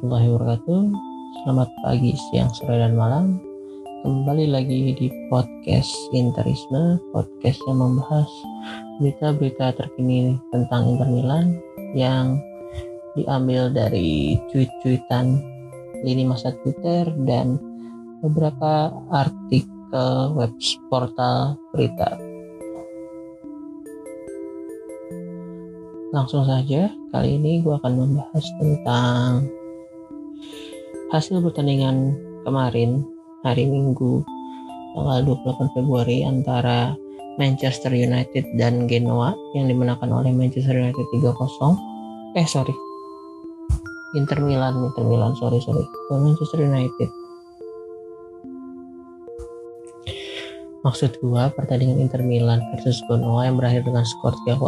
warahmatullahi wabarakatuh. Selamat pagi, siang, sore, dan malam. Kembali lagi di podcast Interisme, podcast yang membahas berita-berita terkini tentang Inter Milan yang diambil dari cuit-cuitan lini masa Twitter dan beberapa artikel web portal berita. Langsung saja, kali ini gue akan membahas tentang hasil pertandingan kemarin hari Minggu tanggal 28 Februari antara Manchester United dan Genoa yang dimenangkan oleh Manchester United 3-0 eh sorry. Inter Milan Inter Milan. Sorry sorry. Manchester United. Maksud gua pertandingan Inter Milan versus Genoa yang berakhir dengan skor 3-0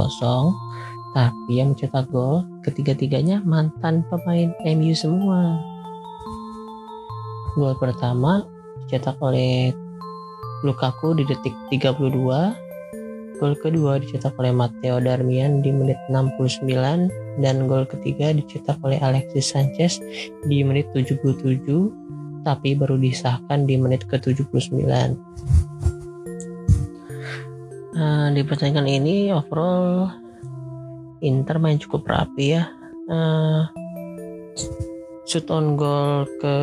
tapi yang mencetak gol ketiga-tiganya mantan pemain MU semua. Gol pertama dicetak oleh Lukaku di detik 32. Gol kedua dicetak oleh Matteo Darmian di menit 69 dan gol ketiga dicetak oleh Alexis Sanchez di menit 77 tapi baru disahkan di menit ke-79. Nah, di pertandingan ini overall Inter main cukup rapi ya uh, shoot on goal ke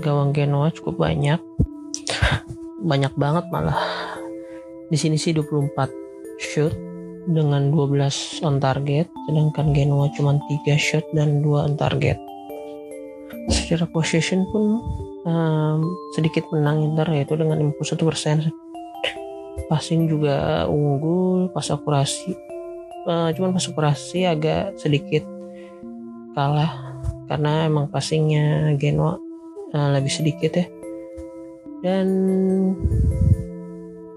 gawang Genoa cukup banyak. Banyak banget malah. Di sini sih 24 shoot dengan 12 on target sedangkan Genoa cuma 3 shoot dan 2 on target. Secara possession pun um, sedikit menang Inter yaitu dengan 51% passing juga unggul pas akurasi uh, cuman pas operasi agak sedikit kalah karena emang passingnya Genoa uh, lebih sedikit ya. Dan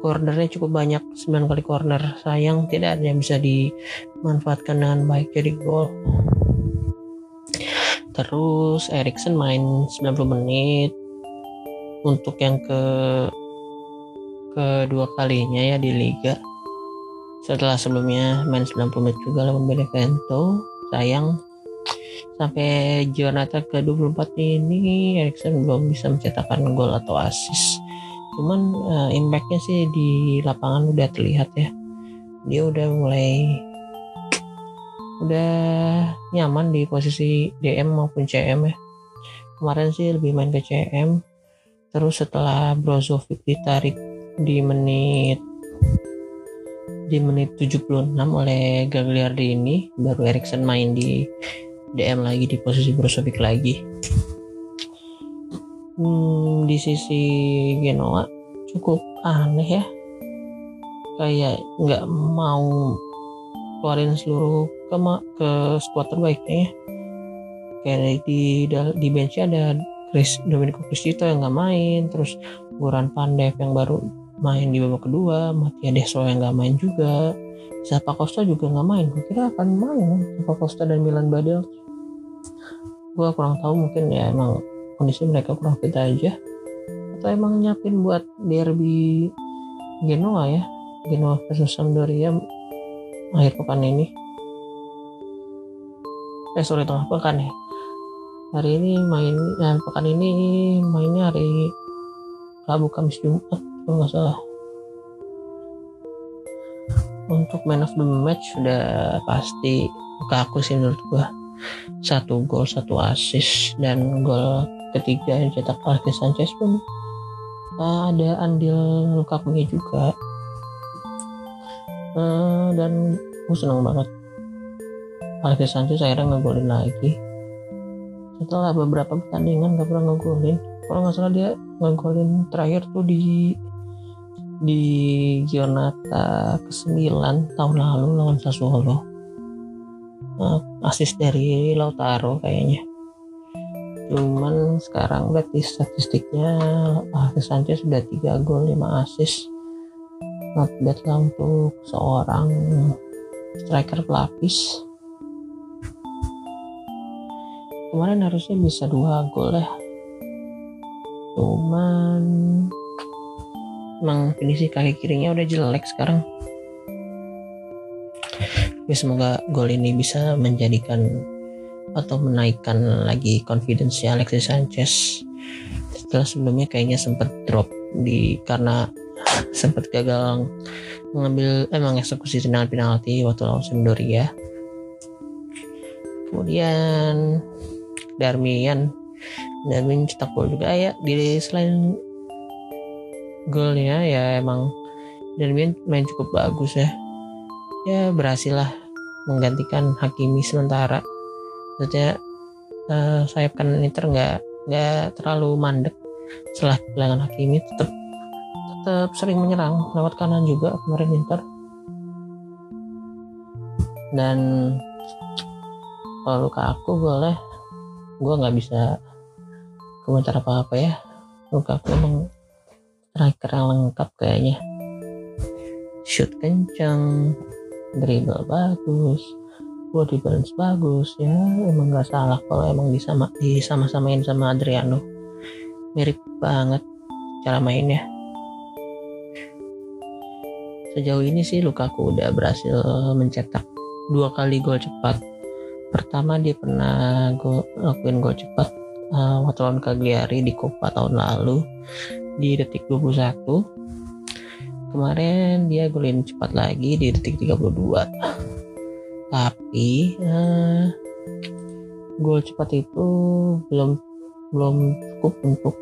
cornernya cukup banyak 9 kali corner. Sayang tidak ada yang bisa dimanfaatkan dengan baik jadi gol. Terus Erikson main 90 menit. Untuk yang ke kedua kalinya ya di liga. Setelah sebelumnya main 90 menit juga lawan Benevento sayang sampai Jonathan ke 24 ini Erikson belum bisa mencetakkan gol atau assist. Cuman uh, impactnya sih di lapangan udah terlihat ya. Dia udah mulai udah nyaman di posisi DM maupun CM ya. Kemarin sih lebih main ke CM terus setelah Brozovic ditarik di menit di menit 76 oleh Gagliardi ini baru Erikson main di DM lagi di posisi Brozovic lagi. Hmm, di sisi Genoa cukup aneh ya. Kayak nggak mau keluarin seluruh ke ke squad terbaiknya ya. Kayak di di bench ada Chris Domenico Cristito yang nggak main terus Goran Pandev yang baru main di babak kedua Matia Deso yang nggak main juga. Siapa Costa juga nggak main kira akan main. Siapa Costa dan Milan Badel gue kurang tahu mungkin ya emang kondisi mereka kurang fit aja. Atau emang nyiapin buat derby Genoa ya Genoa versus Sampdoria akhir pekan ini. Eh sorry tengah pekan ya. Hari ini main ya, pekan ini mainnya hari Rabu Kamis Jumat kalau nggak salah. Untuk man of the match sudah pasti aku sih menurut gua satu gol satu assist dan gol ketiga yang cetak Alexis Sanchez pun uh, ada andil Lukaku juga. Uh, dan gue senang banget. Alexis Sanchez akhirnya ngegolin lagi. Setelah beberapa pertandingan gak pernah ngegolin. Kalau nggak salah dia ngegolin terakhir tuh di di Giornata ke-9 tahun lalu lawan Sassuolo. Uh, asis dari Lautaro kayaknya. Cuman sekarang berarti statistiknya Alexis Sanchez sudah 3 gol 5 asis not bad lah untuk seorang striker pelapis. Kemarin harusnya bisa dua gol ya. Cuman emang finishing kaki kirinya udah jelek sekarang tapi semoga gol ini bisa menjadikan atau menaikkan lagi confidence Alexis Sanchez. Setelah sebelumnya kayaknya sempat drop di karena sempat gagal mengambil emang eh, eksekusi tendangan penalti waktu lawan Sampdoria. Kemudian Darmian. Darmian cetak gol juga ya di selain golnya ya emang Darmian main cukup bagus ya ya berhasil lah menggantikan Hakimi sementara. Maksudnya uh, sayap kanan Inter nggak nggak terlalu mandek. Setelah kehilangan Hakimi tetap tetap sering menyerang lewat kanan juga kemarin Inter. Dan kalau luka aku boleh gue nggak bisa komentar apa apa ya. Luka aku emang striker yang lengkap kayaknya. Shoot kencang dribble bagus. Body balance bagus ya. Emang nggak salah kalau emang disama disama-samain sama Adriano. Mirip banget cara mainnya sejauh ini sih Lukaku udah berhasil mencetak dua kali gol cepat. Pertama dia pernah gol, lakuin gol cepat uh, lawan Cagliari di Coppa tahun lalu di detik 21 kemarin dia golin cepat lagi di detik 32 tapi uh, gol cepat itu belum belum cukup untuk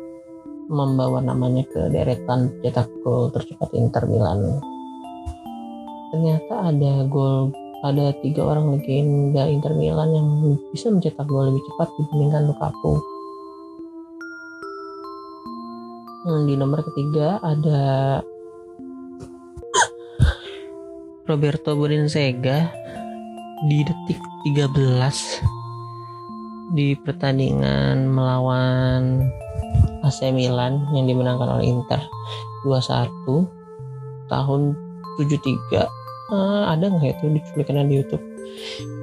membawa namanya ke deretan cetak gol tercepat Inter Milan. Ternyata ada gol ada tiga orang legenda Inter Milan yang bisa mencetak gol lebih cepat dibandingkan Lukaku. Hmm, di nomor ketiga ada Roberto Boninsega di detik 13 di pertandingan melawan AC Milan yang dimenangkan oleh Inter 2-1 tahun 73 uh, ada nggak itu dicuplikannya di YouTube?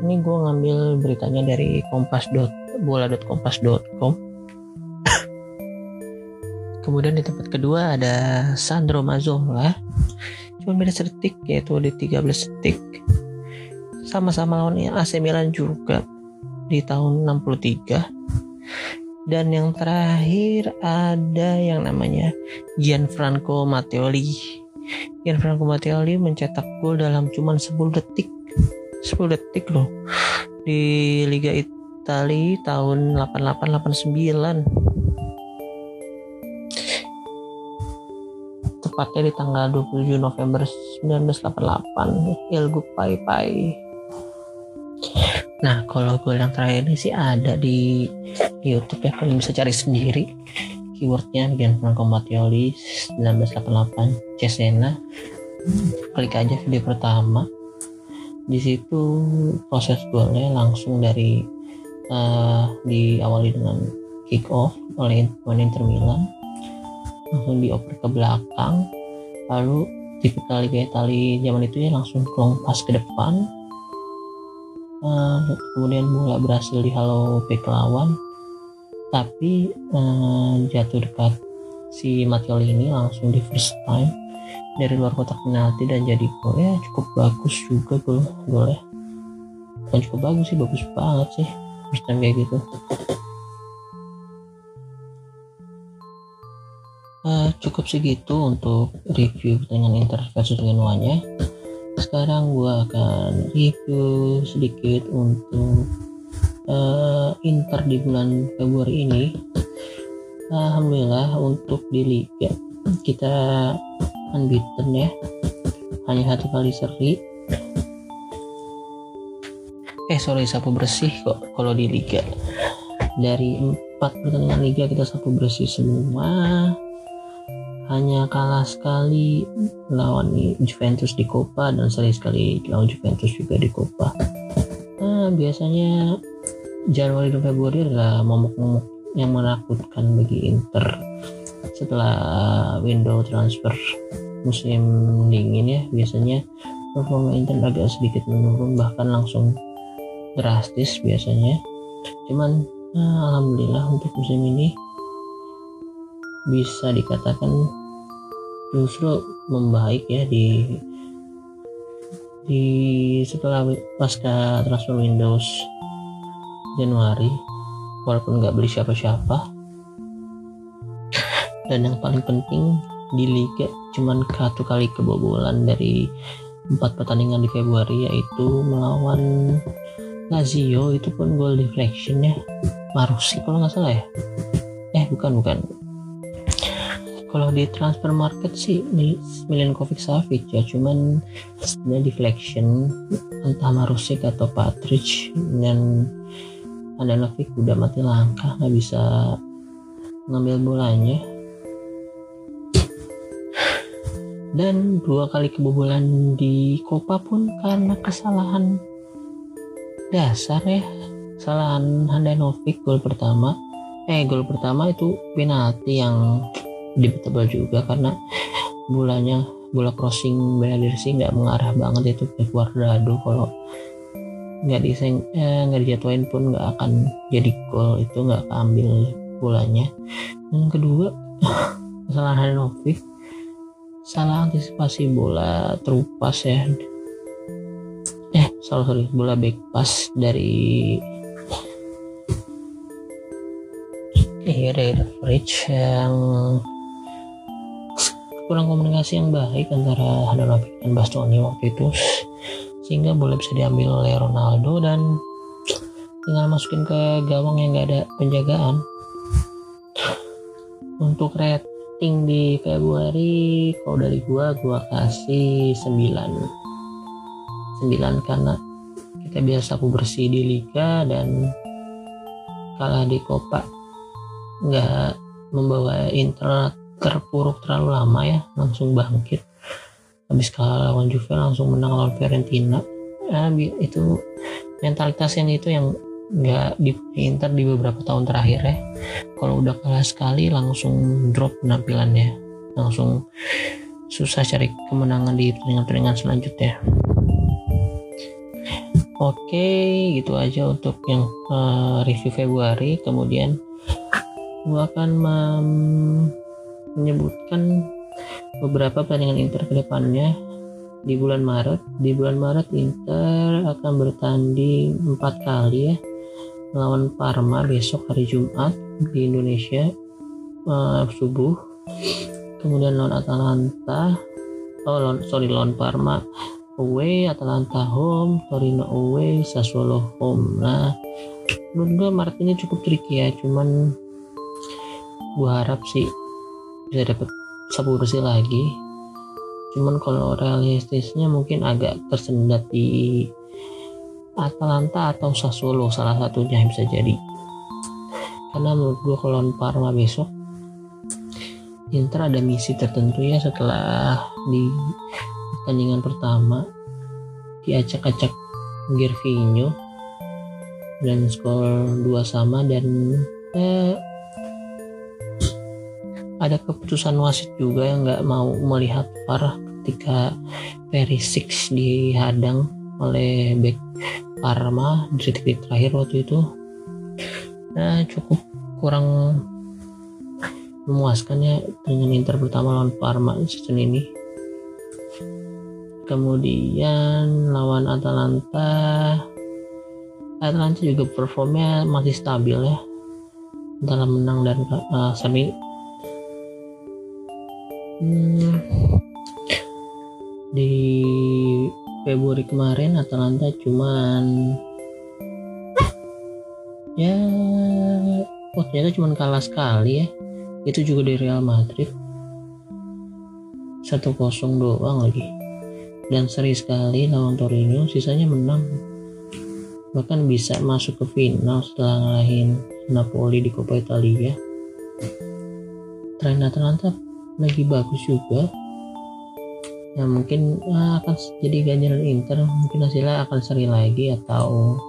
Ini gue ngambil beritanya dari kompas bola.kompas.com Kemudian di tempat kedua ada Sandro Mazzola. Cuma beda sedetik yaitu di 13 detik. Sama-sama lawan AC Milan juga di tahun 63. Dan yang terakhir ada yang namanya Gianfranco Matteoli. Gianfranco Matteoli mencetak gol dalam cuma 10 detik. 10 detik loh. Di Liga Italia tahun 88 tepatnya di tanggal 27 November 1988 Ilgu Pai Pai. Nah kalau gue yang terakhir ini sih ada di YouTube ya kalian bisa cari sendiri keywordnya Gianfranco Mattioli 1988 Cesena. Klik aja video pertama. Di situ proses golnya langsung dari uh, diawali dengan kick off oleh pemain Inter Milan langsung dioper ke belakang. Lalu tipikal Liga Italia zaman itu ya langsung pas ke depan. Uh, kemudian bola berhasil dihalau back lawan. Tapi uh, jatuh dekat si Mattioli ini langsung di first time dari luar kotak penalti dan jadi gol. Ya cukup bagus juga gol golnya. Bukan cukup bagus sih bagus banget sih. First time kayak gitu uh, cukup segitu untuk review pertandingan Inter versus Genoa-nya. Sekarang gue akan review sedikit untuk uh, Inter di bulan Februari ini. Alhamdulillah untuk di Liga kita unbeaten ya, hanya satu kali seri. Eh sorry sapu bersih kok kalau di Liga dari empat pertandingan Liga kita sapu bersih semua hanya kalah sekali lawan Juventus di Coppa dan seri sekali lawan Juventus juga di Coppa. Nah, biasanya Januari dan Februari adalah momok-momok yang menakutkan bagi Inter setelah window transfer musim dingin ya biasanya performa Inter agak sedikit menurun bahkan langsung drastis biasanya cuman nah, alhamdulillah untuk musim ini bisa dikatakan justru membaik ya di di setelah pasca transfer Windows Januari walaupun nggak beli siapa-siapa. Dan yang paling penting di Liga cuman satu kali kebobolan dari empat pertandingan di Februari yaitu melawan Lazio. Itu pun gol deflection ya Marusi kalau nggak salah ya. Eh bukan bukan kalau di transfer market sih Milenkovic Savic ya. Cuman sebenarnya deflection entah Marusik atau Patrick dan Andanovic udah mati langkah nggak bisa ngambil bolanya. Dan dua kali kebobolan di Copa pun karena kesalahan dasar ya. Kesalahan Handanovic gol pertama. Eh gol pertama itu penalti yang debatable juga karena bolanya bola crossing Beladirsi nggak mengarah banget itu ke Cuadrado kalau nggak diseng eh, nggak dijatuhin pun nggak akan jadi gol. Itu nggak keambil bolanya. Yang kedua kesalahan Handanovic salah antisipasi bola terupas ya. Eh sorry sorry bola back pass dari eh dari Rich yang kurang komunikasi yang baik antara Handanovic dan Bastoni waktu itu. Sehingga bola bisa diambil oleh Ronaldo dan tinggal masukin ke gawang yang gak ada penjagaan. Untuk rating di Februari kalau dari gua gua kasih 9 9 karena kita biasa aku bersih di liga dan kalah di Copa. Nggak membawa Inter terpuruk terlalu lama ya langsung bangkit. Habis kalah lawan Juve langsung menang lawan Fiorentina. Nah, itu mentalitas yang itu yang nggak di Inter di beberapa tahun terakhir ya. Kalau udah kalah sekali langsung drop penampilannya. Langsung susah cari kemenangan di pertandingan-pertandingan selanjutnya. Oke gitu aja untuk yang uh, review Februari. Kemudian gua akan menyebutkan beberapa pertandingan Inter ke depannya di bulan Maret. Di bulan Maret Inter akan bertanding empat kali ya melawan Parma besok hari Jumat di Indonesia uh, subuh kemudian lawan Atalanta oh lawan, sorry lawan Parma away Atalanta home Torino away Sassuolo home nah menurut gue Maret ini cukup tricky ya cuman gue harap sih bisa dapat sapu bersih lagi. Cuman kalau realistisnya mungkin agak tersendat di Atalanta atau Sassuolo salah satunya yang bisa jadi. Karena menurut gue kalau Parma besok Inter ada misi tertentu ya setelah di pertandingan pertama diacak-acak Gervinho dan skor dua sama dan eh, ada keputusan wasit juga yang nggak mau melihat parah ketika Perisic dihadang oleh back Parma di detik terakhir waktu itu. Nah cukup kurang memuaskan ya dengan Inter pertama lawan Parma season ini. Kemudian lawan Atalanta. Atalanta juga performnya masih stabil ya. Dalam menang dan uh, semi hmm, di Februari kemarin Atalanta cuman ya oh ternyata cuman kalah sekali ya. Itu juga dari Real Madrid. 1-0 doang lagi. Dan seri sekali lawan Torino sisanya menang. Bahkan bisa masuk ke final setelah ngalahin Napoli di Coppa Italia. Tren Atalanta lagi bagus juga. Ya mungkin ya, akan jadi ganjaran Inter mungkin hasilnya akan seri lagi atau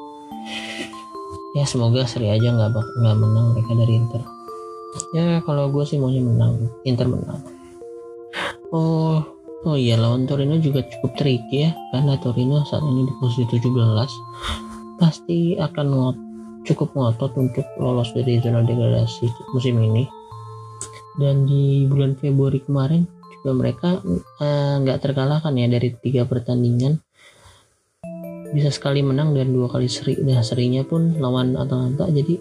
ya semoga seri aja nggak nggak menang mereka dari Inter. Ya kalau gue sih maunya menang Inter menang. Oh oh iya lawan Torino juga cukup tricky ya karena Torino saat ini di posisi 17 pasti akan ngot, cukup ngotot untuk lolos dari zona degradasi musim ini dan di bulan Februari kemarin juga mereka eh, nggak uh, terkalahkan ya dari tiga pertandingan. Bisa sekali menang dan dua kali seri. Nah serinya pun lawan Atalanta. Jadi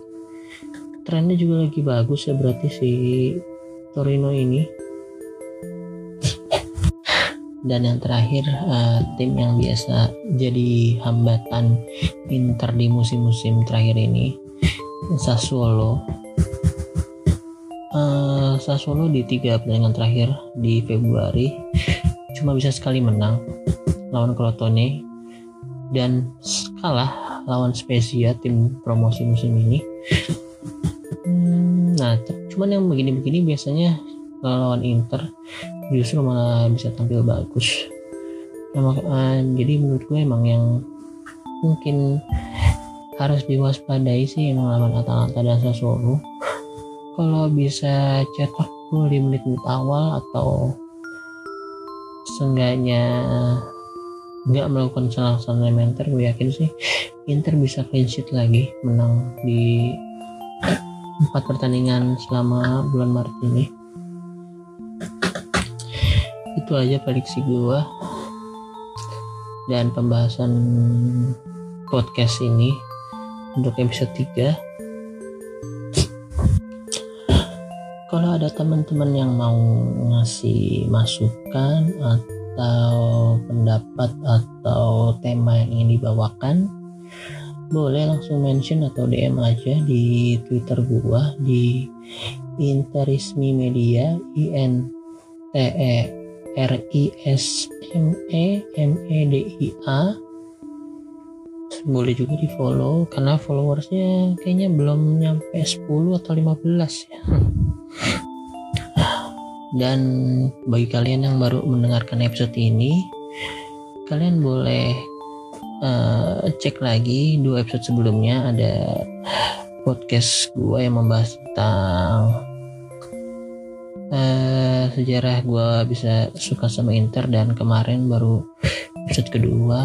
trennya juga lagi bagus ya berarti si Torino ini. Dan yang terakhir uh, tim yang biasa jadi hambatan Inter di musim-musim terakhir ini Sassuolo. Uh, Sassuolo di tiga pertandingan terakhir di Februari. Cuma bisa sekali menang lawan Crotone dan kalah lawan Spezia tim promosi musim ini. Hmm, nah cuman yang begini-begini biasanya lawan Inter justru malah bisa tampil bagus. Nah, uh, jadi menurut gue emang yang mungkin harus diwaspadai sih emang lawan Atalanta dan Sassuolo kalau bisa cetak gol di menit-menit awal atau seenggaknya nggak melakukan kesalahan elementer gue yakin sih Inter bisa clean sheet lagi menang di empat pertandingan selama bulan Maret ini. Itu aja prediksi gue dan pembahasan podcast ini untuk episode 3 kalau ada teman-teman yang mau ngasih masukan atau pendapat atau tema yang ingin dibawakan boleh langsung mention atau DM aja di Twitter gua di Interismi Media I N T E R I S M E M E D I A boleh juga di follow karena followersnya kayaknya belum nyampe 10 atau 15 ya. Dan bagi kalian yang baru mendengarkan episode ini kalian boleh uh, cek lagi dua episode sebelumnya. Ada podcast gue yang membahas tentang uh, sejarah gue bisa suka sama Inter. Dan kemarin baru episode kedua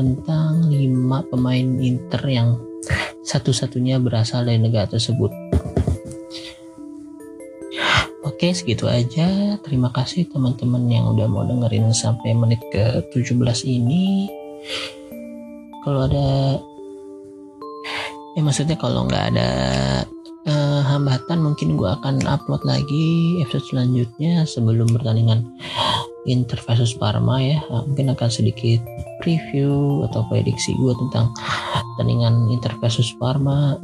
tentang lima pemain Inter yang satu-satunya berasal dari negara tersebut. Oke segitu aja. Terima kasih teman-teman yang udah mau dengerin sampai menit ke 17 ini. Kalau ada Ya maksudnya kalau nggak ada uh, hambatan mungkin gue akan upload lagi episode selanjutnya sebelum pertandingan Inter Parma ya. Nah, mungkin akan sedikit preview atau prediksi gue tentang pertandingan Inter Parma.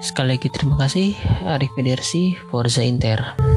Sekali lagi terima kasih Arif Federsi Forza Inter